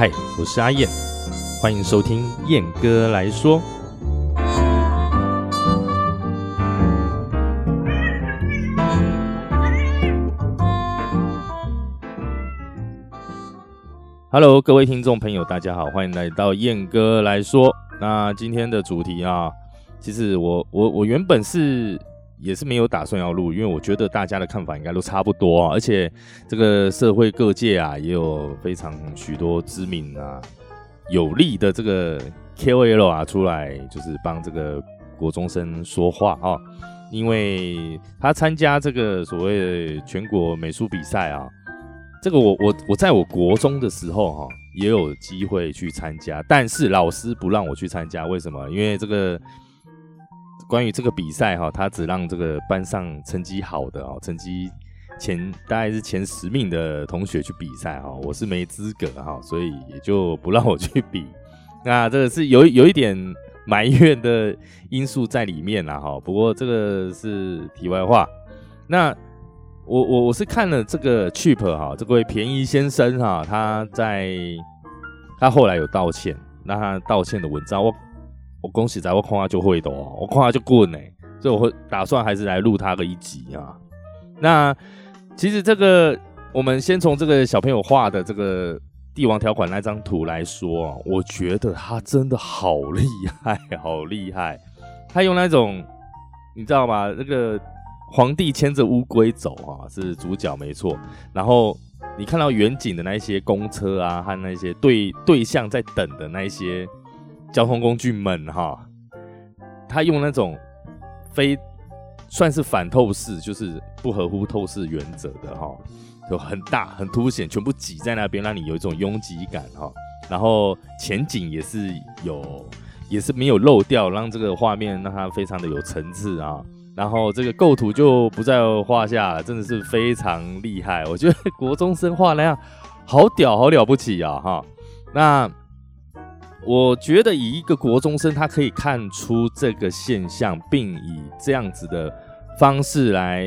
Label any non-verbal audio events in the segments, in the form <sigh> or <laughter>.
嗨，我是阿燕，欢迎收听燕哥来说。Hello，各位听众朋友，大家好，欢迎来到燕哥来说。那今天的主题啊，其实我我我原本是也是没有打算要录，因为我觉得大家的看法应该都差不多啊，而且这个社会各界啊也有非常许多知名啊有力的这个 KOL 啊出来，就是帮这个国中生说话啊，因为他参加这个所谓全国美术比赛啊。这个我我我在我国中的时候哈也有机会去参加，但是老师不让我去参加，为什么？因为这个关于这个比赛哈，他只让这个班上成绩好的哦，成绩前大概是前十名的同学去比赛哈，我是没资格哈，所以也就不让我去比。<laughs> 那这个是有有一点埋怨的因素在里面啦哈，不过这个是题外话。那我我我是看了这个 cheap 哈，这位便宜先生哈，他在他后来有道歉，那他道歉的文章，我我恭喜在，我看他就会的哦，我看他就棍呢，所以我会打算还是来录他个一集啊。那其实这个我们先从这个小朋友画的这个帝王条款那张图来说啊，我觉得他真的好厉害，好厉害，他用那种你知道吗？那个。皇帝牵着乌龟走啊，是主角没错。然后你看到远景的那一些公车啊，和那些对对象在等的那一些交通工具们哈，他用那种非算是反透视，就是不合乎透视原则的哈，就很大很凸显，全部挤在那边，让你有一种拥挤感哈。然后前景也是有，也是没有漏掉，让这个画面让它非常的有层次啊。然后这个构图就不在话下了，真的是非常厉害。我觉得国中生画那样好屌，好了不起啊！哈，那我觉得以一个国中生，他可以看出这个现象，并以这样子的方式来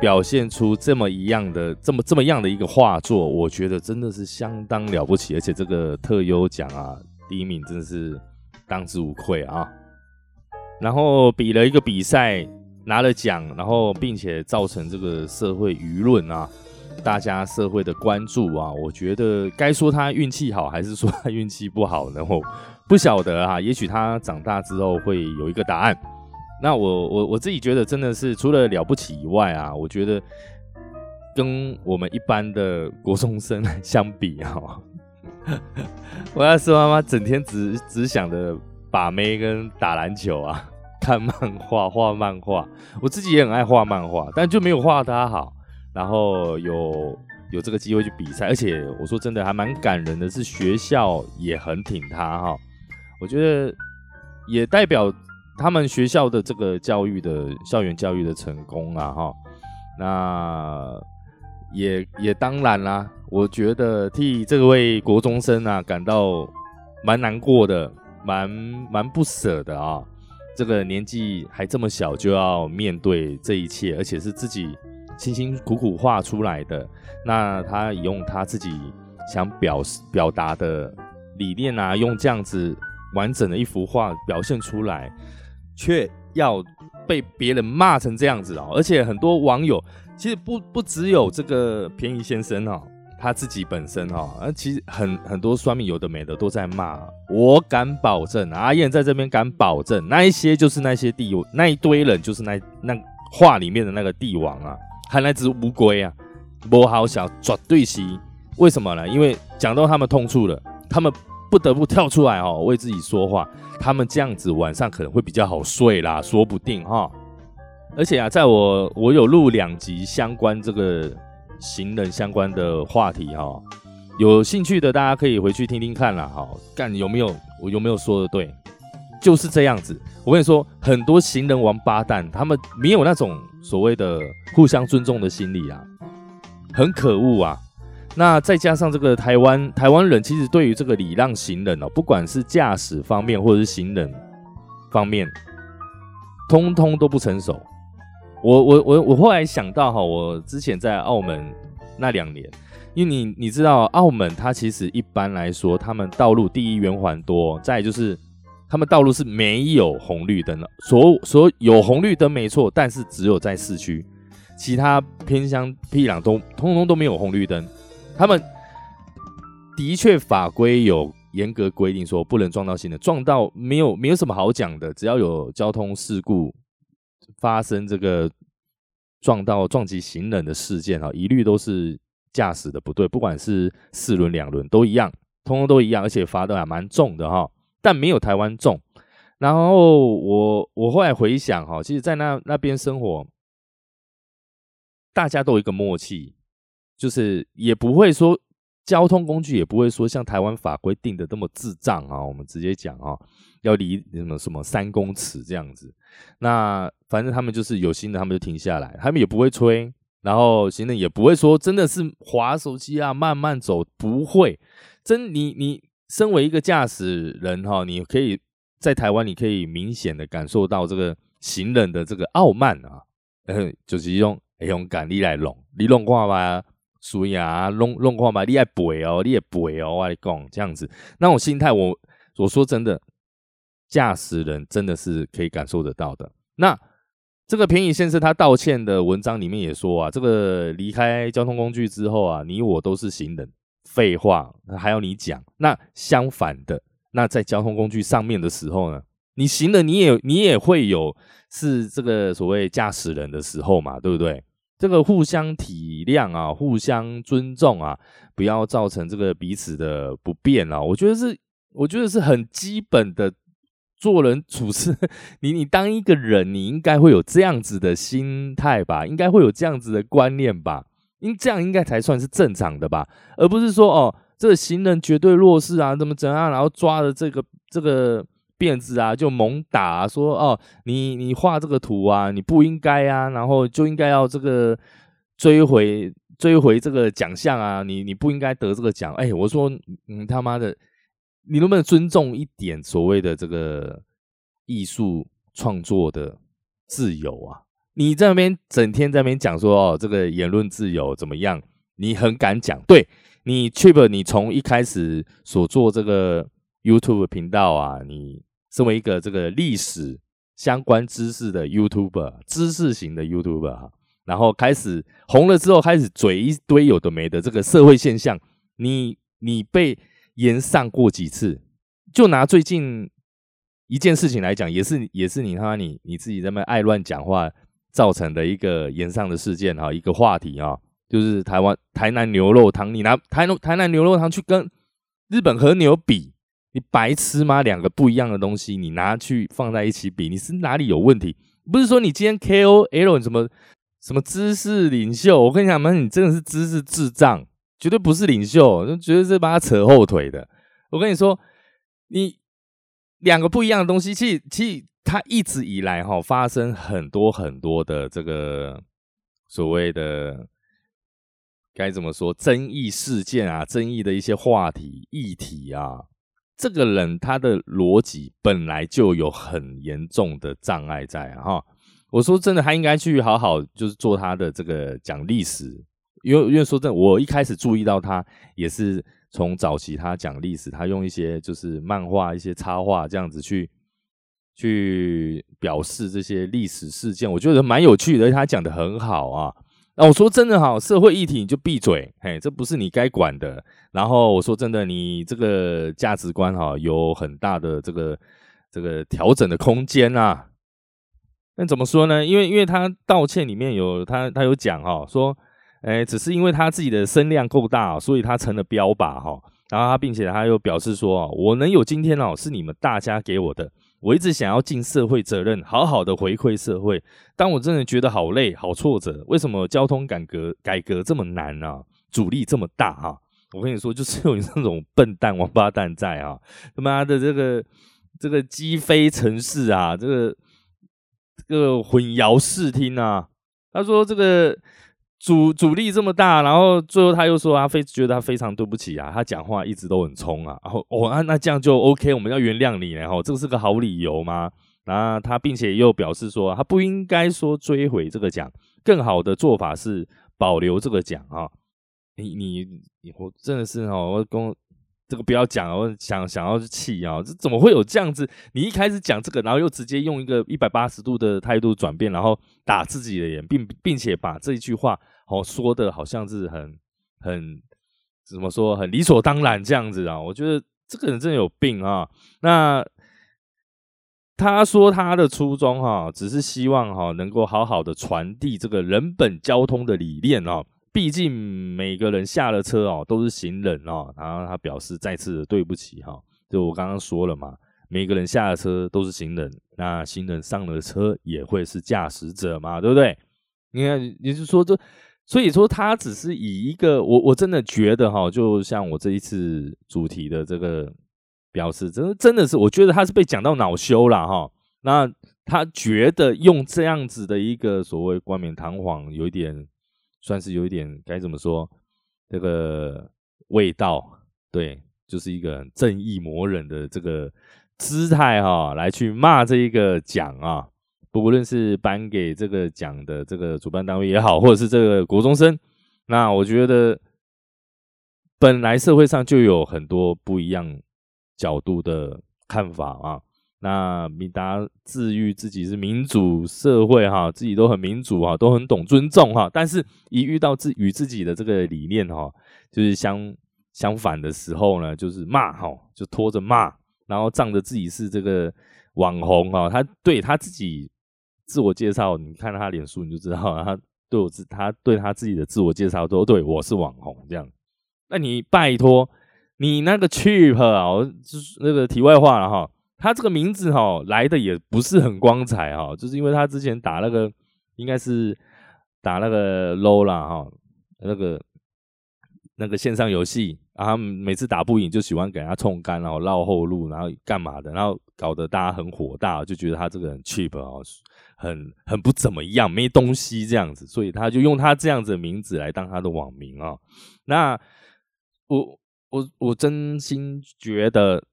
表现出这么一样的、这么这么样的一个画作，我觉得真的是相当了不起。而且这个特优奖啊，第一名真的是当之无愧啊！然后比了一个比赛。拿了奖，然后并且造成这个社会舆论啊，大家社会的关注啊，我觉得该说他运气好，还是说他运气不好呢？我不晓得啊，也许他长大之后会有一个答案。那我我我自己觉得真的是除了了不起以外啊，我觉得跟我们一般的国中生 <laughs> 相比啊，我要是妈妈整天只只想着把妹跟打篮球啊。<laughs> 看漫画，画漫画，我自己也很爱画漫画，但就没有画他好。然后有有这个机会去比赛，而且我说真的还蛮感人的，是学校也很挺他哈。我觉得也代表他们学校的这个教育的校园教育的成功啊哈。那也也当然啦，我觉得替这位国中生啊感到蛮难过的，蛮蛮不舍的啊。这个年纪还这么小，就要面对这一切，而且是自己辛辛苦苦画出来的。那他用他自己想表示表达的理念啊，用这样子完整的一幅画表现出来，却要被别人骂成这样子哦！而且很多网友其实不不只有这个便宜先生哦。他自己本身哦，其实很很多酸民有的没的都在骂。我敢保证，阿燕在这边敢保证，那一些就是那些帝，那一堆人就是那那画里面的那个帝王啊，还那只乌龟啊，不好想抓对是为什么呢？因为讲到他们痛处了，他们不得不跳出来哦，为自己说话。他们这样子晚上可能会比较好睡啦，说不定哈。而且啊，在我我有录两集相关这个。行人相关的话题哈，有兴趣的大家可以回去听听看啦。哈，干有没有我有没有说的对？就是这样子。我跟你说，很多行人王八蛋，他们没有那种所谓的互相尊重的心理啊，很可恶啊。那再加上这个台湾台湾人，其实对于这个礼让行人哦，不管是驾驶方面或者是行人方面，通通都不成熟。我我我我后来想到哈，我之前在澳门那两年，因为你你知道，澳门它其实一般来说，他们道路第一圆环多，再就是他们道路是没有红绿灯的，所所有红绿灯没错，但是只有在市区，其他偏乡僻壤都通通都没有红绿灯。他们的确法规有严格规定说不能撞到行人，撞到没有没有什么好讲的，只要有交通事故发生，这个撞到撞击行人的事件啊，一律都是。驾驶的不对，不管是四轮两轮都一样，通通都一样，而且罚的还蛮重的哈，但没有台湾重。然后我我后来回想哈，其实，在那那边生活，大家都有一个默契，就是也不会说交通工具也不会说像台湾法规定的那么智障啊。我们直接讲啊，要离什么什么三公尺这样子。那反正他们就是有心的，他们就停下来，他们也不会催。然后行人也不会说真的是滑手机啊，慢慢走不会。真你你身为一个驾驶人哈，你可以在台湾，你可以明显的感受到这个行人的这个傲慢啊，呃，<laughs> 就是用勇敢你来弄，你弄看吧，所以啊，弄弄看吧，你爱背哦，你也背哦，我跟你讲这样子，那种心态，我我说真的，驾驶人真的是可以感受得到的。那。这个平宜先生他道歉的文章里面也说啊，这个离开交通工具之后啊，你我都是行人，废话还要你讲？那相反的，那在交通工具上面的时候呢，你行的你也你也会有是这个所谓驾驶人的时候嘛，对不对？这个互相体谅啊，互相尊重啊，不要造成这个彼此的不便啊，我觉得是我觉得是很基本的。做人处事，<laughs> 你你当一个人，你应该会有这样子的心态吧？应该会有这样子的观念吧？因这样应该才算是正常的吧？而不是说哦，这个行人绝对弱势啊，怎么怎样，然后抓着这个这个辫子啊，就猛打，说哦，你你画这个图啊，你不应该啊，然后就应该要这个追回追回这个奖项啊，你你不应该得这个奖。哎，我说你他妈的！你能不能尊重一点所谓的这个艺术创作的自由啊？你在那边整天在那边讲说哦，这个言论自由怎么样？你很敢讲，对你 Chip，你从一开始所做这个 YouTube 频道啊，你身为一个这个历史相关知识的 YouTuber，知识型的 YouTuber 哈，然后开始红了之后，开始嘴一堆有的没的这个社会现象，你你被。延上过几次？就拿最近一件事情来讲，也是也是你他妈你你自己在那爱乱讲话造成的一个延上的事件哈，一个话题啊，就是台湾台南牛肉汤，你拿台台南牛肉汤去跟日本和牛比，你白痴吗？两个不一样的东西，你拿去放在一起比，你是哪里有问题？不是说你今天 KOL 什么什么知识领袖，我跟你讲嘛，你真的是知识智障。绝对不是领袖，就绝对是帮他扯后腿的。我跟你说，你两个不一样的东西，其实其实他一直以来哈发生很多很多的这个所谓的该怎么说争议事件啊，争议的一些话题议题啊。这个人他的逻辑本来就有很严重的障碍在啊。哈，我说真的，他应该去好好就是做他的这个讲历史。因为因为说真的，我一开始注意到他也是从早期他讲历史，他用一些就是漫画、一些插画这样子去去表示这些历史事件，我觉得蛮有趣的，他讲的很好啊。那我说真的哈，社会议题你就闭嘴，嘿，这不是你该管的。然后我说真的，你这个价值观哈有很大的这个这个调整的空间啊。那怎么说呢？因为因为他道歉里面有他他有讲哈说。哎，只是因为他自己的声量够大，所以他成了标靶哈。然后他，并且他又表示说：“我能有今天哦，是你们大家给我的。我一直想要尽社会责任，好好的回馈社会。当我真的觉得好累、好挫折，为什么交通改革改革这么难啊？阻力这么大哈？我跟你说，就是有你这种笨蛋王八蛋在啊！他妈的，这个这个击飞城市啊，这个这个混淆视听啊！他说这个。”阻阻力这么大，然后最后他又说他非觉得他非常对不起啊，他讲话一直都很冲啊，然后哦啊那这样就 OK，我们要原谅你，然后这个是个好理由吗？然后他并且又表示说他不应该说追回这个奖，更好的做法是保留这个奖啊。你你我真的是哦，我跟这个不要讲哦想想要去气啊，这怎么会有这样子？你一开始讲这个，然后又直接用一个一百八十度的态度转变，然后打自己的脸，并并且把这一句话哦说的好像是很很怎么说很理所当然这样子啊？我觉得这个人真的有病啊！那他说他的初衷哈，只是希望哈能够好好的传递这个人本交通的理念哦。毕竟每个人下了车哦，都是行人哦。然后他表示再次的对不起哈，就我刚刚说了嘛，每个人下了车都是行人，那行人上了车也会是驾驶者嘛，对不对？你看，也就是说，这所以说他只是以一个我我真的觉得哈，就像我这一次主题的这个表示，真的真的是我觉得他是被讲到恼羞了哈。那他觉得用这样子的一个所谓冠冕堂皇，有一点。算是有一点该怎么说，这个味道，对，就是一个正义魔人的这个姿态哈，来去骂这一个奖啊，不论是颁给这个奖的这个主办单位也好，或者是这个国中生，那我觉得本来社会上就有很多不一样角度的看法啊。那米达自喻自己是民主社会哈，自己都很民主哈，都很懂尊重哈。但是，一遇到自与自己的这个理念哈，就是相相反的时候呢，就是骂哈，就拖着骂，然后仗着自己是这个网红哈。他对他自己自我介绍，你看他脸书你就知道，他对我自他对他自己的自我介绍都对我是网红这样。那你拜托你那个 cheap 啊，就是那个题外话了哈。他这个名字哈来的也不是很光彩哈，就是因为他之前打那个应该是打那个 low 啦哈，那个那个线上游戏啊，每次打不赢就喜欢给人家冲干，然后绕后路，然后干嘛的，然后搞得大家很火大，就觉得他这个人 cheap 哦，很很不怎么样，没东西这样子，所以他就用他这样子的名字来当他的网名啊。那我我我真心觉得。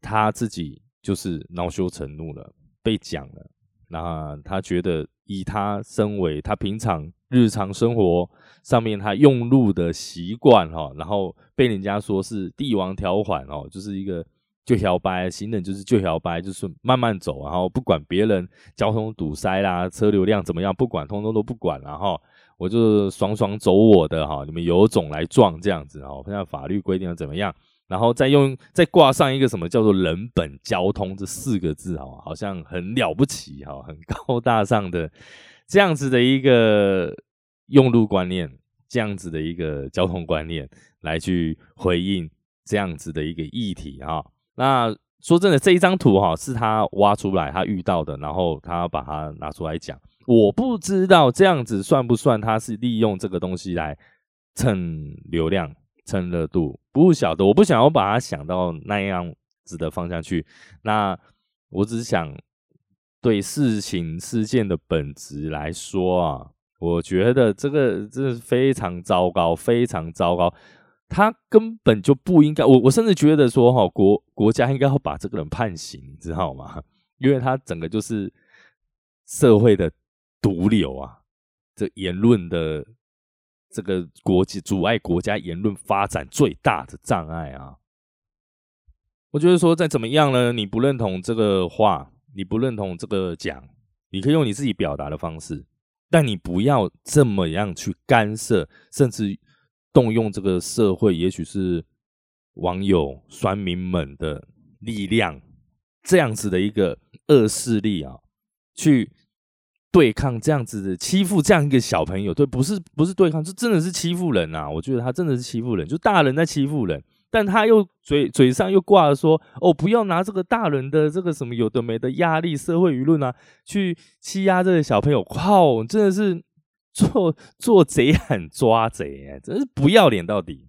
他自己就是恼羞成怒了，被讲了。那他觉得，以他身为他平常日常生活上面他用路的习惯哈，然后被人家说是帝王条款哦，就是一个就摇摆行人，就是就摇摆，就是慢慢走，然后不管别人交通堵塞啦，车流量怎么样，不管，通通都不管了哈。我就爽爽走我的哈，你们有种来撞这样子哦，现在法律规定了怎么样？然后再用再挂上一个什么叫做“人本交通”这四个字哈，好像很了不起哈，很高大上的这样子的一个用路观念，这样子的一个交通观念来去回应这样子的一个议题哈。那说真的，这一张图哈是他挖出来他遇到的，然后他把它拿出来讲。我不知道这样子算不算他是利用这个东西来蹭流量。蹭热度不晓得，我不想要把它想到那样子的方向去。那我只想对事情事件的本质来说啊，我觉得这个这是非常糟糕，非常糟糕。他根本就不应该，我我甚至觉得说哈，国国家应该要把这个人判刑，你知道吗？因为他整个就是社会的毒瘤啊，这言论的。这个国际阻碍国家言论发展最大的障碍啊！我觉得说再怎么样呢，你不认同这个话，你不认同这个讲，你可以用你自己表达的方式，但你不要这么样去干涉，甚至动用这个社会，也许是网友、酸民们的力量，这样子的一个恶势力啊，去。对抗这样子的欺负这样一个小朋友，对，不是不是对抗，这真的是欺负人呐！我觉得他真的是欺负人，就大人在欺负人，但他又嘴嘴上又挂着说：“哦，不要拿这个大人的这个什么有的没的压力、社会舆论啊，去欺压这个小朋友。”靠，真的是做做贼喊抓贼，真是不要脸到底。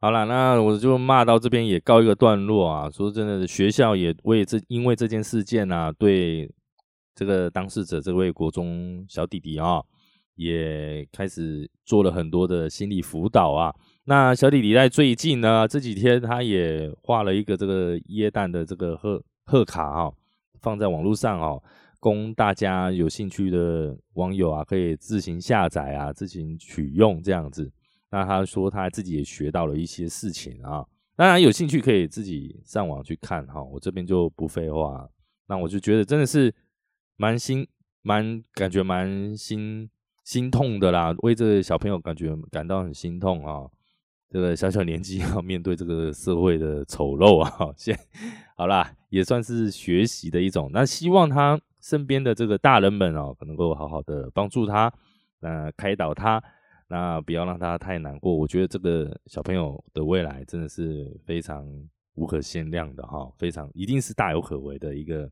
好了，那我就骂到这边也告一个段落啊。说真的，学校也为这因为这件事件啊，对。这个当事者这位国中小弟弟啊，也开始做了很多的心理辅导啊。那小弟弟在最近呢，这几天他也画了一个这个椰蛋的这个贺贺卡啊，放在网络上哦，供大家有兴趣的网友啊可以自行下载啊，自行取用这样子。那他说他自己也学到了一些事情啊。当然有兴趣可以自己上网去看哈，我这边就不废话。那我就觉得真的是蛮心蛮感觉蛮心心痛的啦，为这个小朋友感觉感到很心痛啊。这个小小年纪要面对这个社会的丑陋啊，先好啦，也算是学习的一种。那希望他身边的这个大人们哦，能够好好的帮助他，那开导他，那不要让他太难过。我觉得这个小朋友的未来真的是非常无可限量的哈，非常一定是大有可为的一个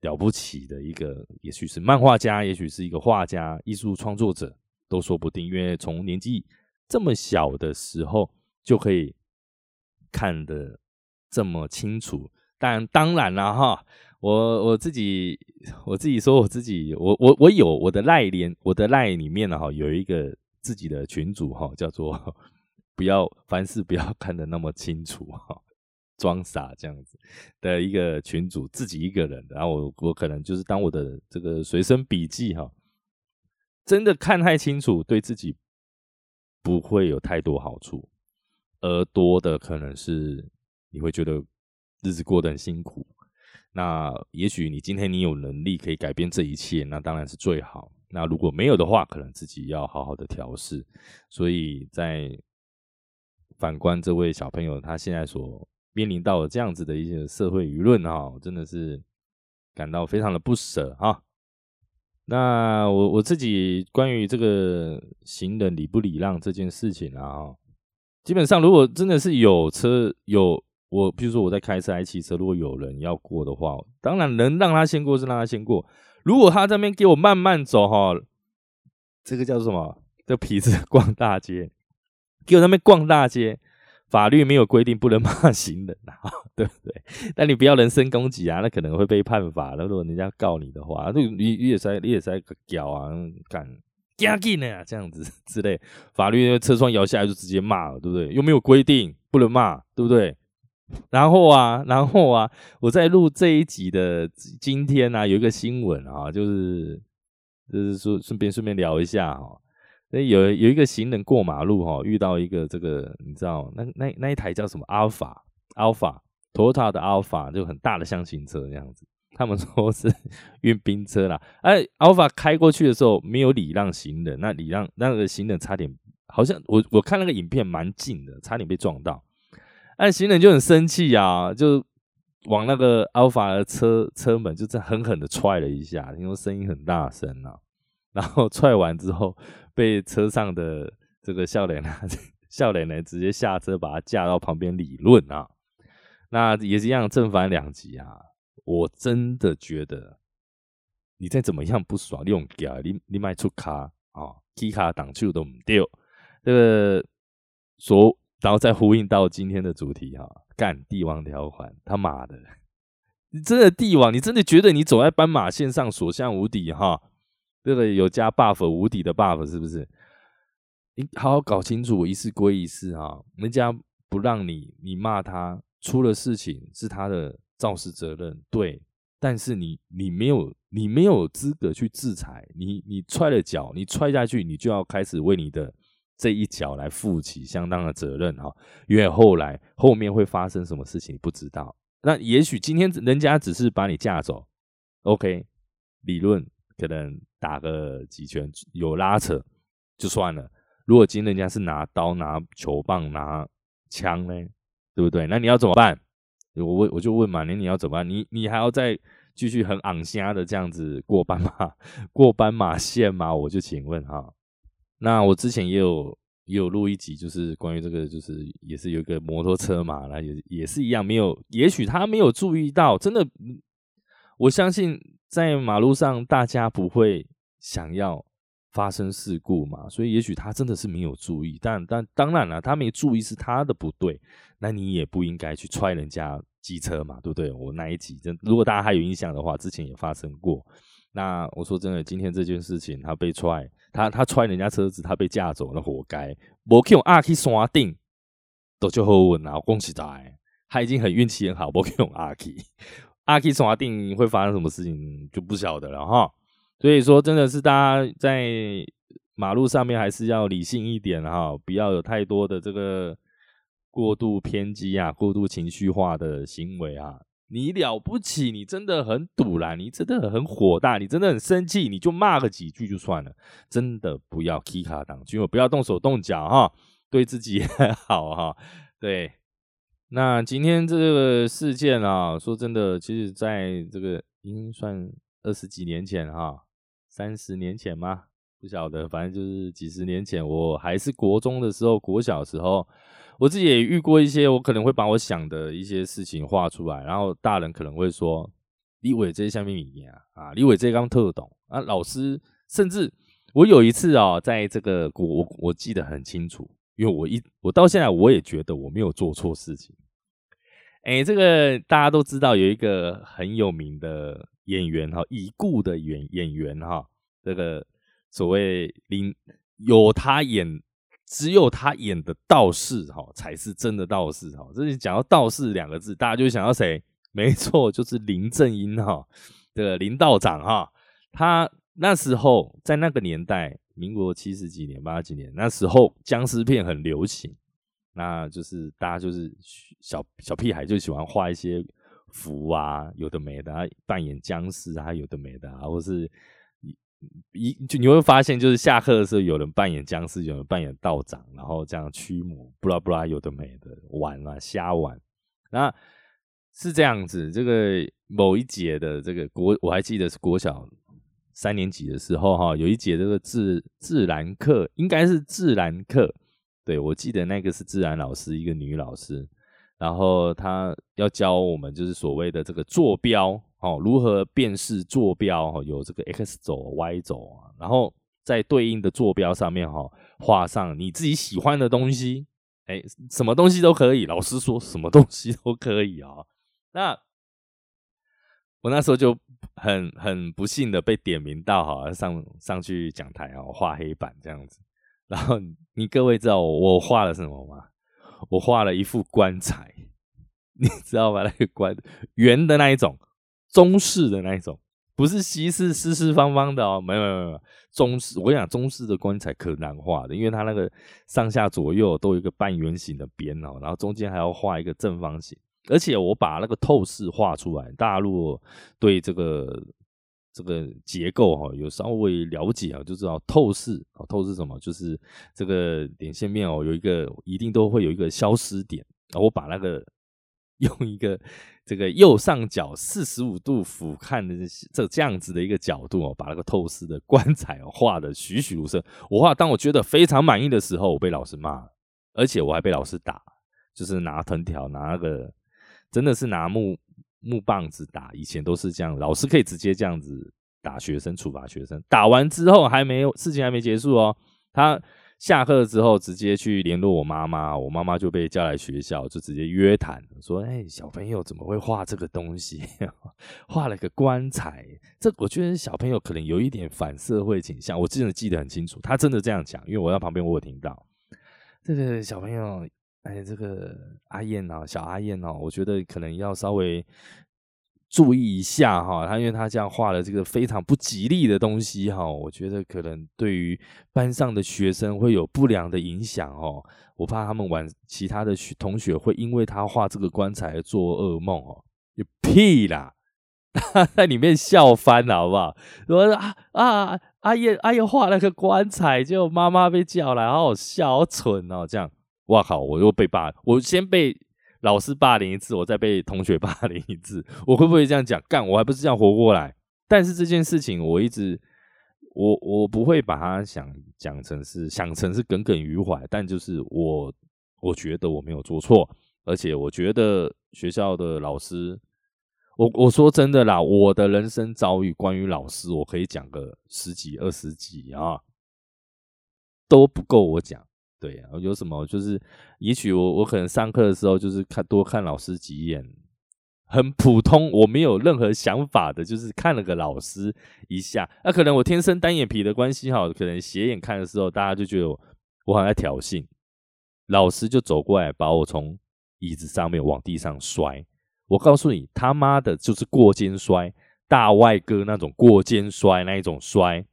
了不起的一个，也许是漫画家，也许是一个画家、艺术创作者都说不定，因为从年纪。这么小的时候就可以看得这么清楚，但当然了哈，我我自己我自己说我自己，我我我有我的赖连，我的赖里面呢哈有一个自己的群主哈，叫做 <laughs> 不要凡事不要看得那么清楚哈，装傻这样子的一个群主，自己一个人，然后我我可能就是当我的这个随身笔记哈，真的看太清楚对自己。不会有太多好处，而多的可能是你会觉得日子过得很辛苦。那也许你今天你有能力可以改变这一切，那当然是最好。那如果没有的话，可能自己要好好的调试。所以在反观这位小朋友，他现在所面临到这样子的一些社会舆论哈，真的是感到非常的不舍哈。那我我自己关于这个行人礼不礼让这件事情啊，基本上如果真的是有车有我，比如说我在开车还骑车，如果有人要过的话，当然能让他先过是让他先过。如果他这边给我慢慢走哈，这个叫什么？这皮子 <laughs> 逛大街，给我那边逛大街。法律没有规定不能骂行人啊，<laughs> 对不对？但你不要人身攻击啊，那可能会被判法。那如果人家告你的话，你你也是你也是个屌啊，敢加劲的啊，这样子 <laughs> 之类，法律车窗摇下来就直接骂了，对不对？又没有规定不能骂，对不对？然后啊，然后啊，我在录这一集的今天呢，有一个新闻啊，就是就是说顺便顺便聊一下哈。那有有一个行人过马路哈，遇到一个这个你知道那那那一台叫什么阿尔法阿尔法 Toyota 的阿尔法就很大的箱型车这样子，他们 <laughs> 说是运兵车啦。哎，阿尔法开过去的时候没有礼让行人，那礼让那个行人差点好像我我看那个影片蛮近的，差点被撞到。那行人就很生气啊，就往那个阿尔法的车车门就这狠狠的踹了一下，听说声音很大声啊。然后踹完之后。被车上的这个笑脸呢，<laughs> 笑脸呢直接下车把他架到旁边理论啊，那也是一样正反两极啊。我真的觉得你再怎么样不爽，你用脚你你卖出卡啊，踢卡挡球都唔掉。这个说，然后再呼应到今天的主题哈，干帝王条款，他妈的，<laughs> 你真的帝王，你真的觉得你走在斑马线上所向无敌哈？这个有加 buff 无敌的 buff 是不是？你好好搞清楚，一次归一次啊！人家不让你，你骂他出了事情是他的肇事责任，对。但是你你没有你没有资格去制裁你，你踹了脚，你踹下去，你就要开始为你的这一脚来负起相当的责任哈。因为后来后面会发生什么事情不知道。那也许今天人家只是把你架走，OK，理论。可能打个几拳有拉扯就算了，如果今天人家是拿刀、拿球棒、拿枪呢，对不对？那你要怎么办？我问我就问嘛，那你要怎么办？你你还要再继续很昂虾的这样子过斑马过斑马线吗？我就请问哈，那我之前也有也有录一集，就是关于这个，就是也是有一个摩托车嘛，那也也是一样，没有，也许他没有注意到，真的，我相信。在马路上，大家不会想要发生事故嘛？所以也许他真的是没有注意，但但当然了，他没注意是他的不对，那你也不应该去踹人家机车嘛，对不对？我那一集真，如果大家还有印象的话，之前也发生过。那我说真的，今天这件事情，他被踹，他他踹人家车子，他被架走，那活该。我用阿 K 刷定，都就好稳啊，恭喜他，他已经很运气很好，我用阿 K。阿 K 从阿定会发生什么事情就不晓得了哈，所以说真的是大家在马路上面还是要理性一点哈，不要有太多的这个过度偏激啊、过度情绪化的行为啊。你了不起，你真的很堵啦，你真的很火大，你真的很生气，你就骂个几句就算了，真的不要 K 卡挡军，不要动手动脚哈，对自己也好哈。对，那今天这个事件啊，说真的，其实在这个应算二十几年前哈，三十年前吗？不晓得，反正就是几十年前，我还是国中的时候，国小时候。我自己也遇过一些，我可能会把我想的一些事情画出来，然后大人可能会说：“李伟这些下面里面啊，啊，李伟这刚特懂啊。”老师甚至我有一次啊，在这个我我记得很清楚，因为我一我到现在我也觉得我没有做错事情。哎，这个大家都知道有一个很有名的演员哈，已故的演演员哈，这个所谓林有他演。只有他演的道士哈，才是真的道士哈。这里讲到道士两个字，大家就想到谁？没错，就是林正英哈的林道长哈。他那时候在那个年代，民国七十几年、八几年，那时候僵尸片很流行，那就是大家就是小小屁孩就喜欢画一些符啊，有的没的，扮演僵尸啊，有的没的，或是。一就你会发现，就是下课的时候，有人扮演僵尸，有人扮演道长，然后这样驱魔，不拉不拉，有的没的玩啊，瞎玩。那是这样子，这个某一节的这个国，我还记得是国小三年级的时候，哈，有一节这个自自然课，应该是自然课，对我记得那个是自然老师，一个女老师，然后她要教我们，就是所谓的这个坐标。哦，如何辨识坐标？哈，有这个 X 轴、Y 轴啊，然后在对应的坐标上面哈，画上你自己喜欢的东西，哎，什么东西都可以。老师说什么东西都可以啊。那我那时候就很很不幸的被点名到哈，上上去讲台啊，画黑板这样子。然后你各位知道我画了什么吗？我画了一副棺材，<laughs> 你知道吧？那个棺圆的那一种。中式的那一种，不是西式四四方方的哦，没有没有没有，中式。我跟你讲，中式的棺材可难画的，因为它那个上下左右都有一个半圆形的边哦，然后中间还要画一个正方形，而且我把那个透视画出来。大陆对这个这个结构哈有稍微了解啊，就知道透视啊，透视什么？就是这个点线面哦，有一个一定都会有一个消失点，然后我把那个 <laughs> 用一个。这个右上角四十五度俯瞰的这这样子的一个角度哦，把那个透视的棺材画的栩栩如生。我画，当我觉得非常满意的时候，我被老师骂，而且我还被老师打，就是拿藤条拿那个，真的是拿木木棒子打。以前都是这样，老师可以直接这样子打学生，处罚学生。打完之后还没有事情还没结束哦，他。下课之后，直接去联络我妈妈，我妈妈就被叫来学校，就直接约谈，说：“哎，小朋友怎么会画这个东西？<laughs> 画了个棺材，这我觉得小朋友可能有一点反社会倾向。”我真的记得很清楚，他真的这样讲，因为我在旁边，我有听到。这个小朋友，哎，这个阿燕哦，小阿燕哦，我觉得可能要稍微。注意一下哈，他因为他这样画了这个非常不吉利的东西哈，我觉得可能对于班上的学生会有不良的影响哦。我怕他们晚其他的学同学会因为他画这个棺材做噩梦哦。有屁啦，<laughs> 在里面笑翻了好不好？说啊啊阿燕阿燕画了个棺材，就妈妈被叫来，好好笑，好蠢哦。这样，哇靠，我又被霸，我先被。老师霸凌一次，我再被同学 <laughs> 霸凌一次，我会不会这样讲？干，我还不是这样活过来？但是这件事情，我一直，我我不会把它想讲成是想成是耿耿于怀，但就是我我觉得我没有做错，而且我觉得学校的老师，我我说真的啦，我的人生遭遇关于老师，我可以讲个十几二十几啊，都不够我讲。对啊，有什么就是，也许我我可能上课的时候就是看多看老师几眼，很普通，我没有任何想法的，就是看了个老师一下。那可能我天生单眼皮的关系哈，可能斜眼看的时候，大家就觉得我好像在挑衅。老师就走过来把我从椅子上面往地上摔。我告诉你，他妈的就是过肩摔，大外哥那种过肩摔那一种摔。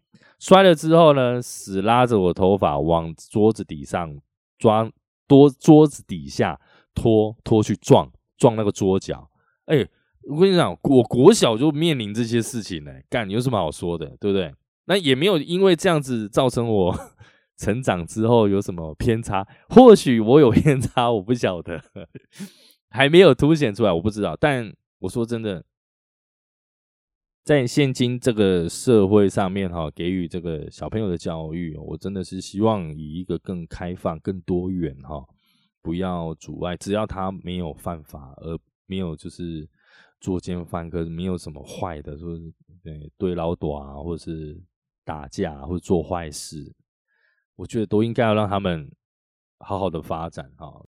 摔了之后呢，死拉着我头发往桌子底上抓，多桌子底下拖拖去撞撞那个桌角。哎，我跟你讲，我国小就面临这些事情呢，干有什么好说的，对不对？那也没有因为这样子造成我 <laughs> 成长之后有什么偏差，或许我有偏差，我不晓得，<laughs> 还没有凸显出来，我不知道。但我说真的。在现今这个社会上面，哈，给予这个小朋友的教育，我真的是希望以一个更开放、更多元，哈，不要阻碍，只要他没有犯法，而没有就是作奸犯科，没有什么坏的，说对对老短啊，或者是打架或者做坏事，我觉得都应该要让他们好好的发展，哈。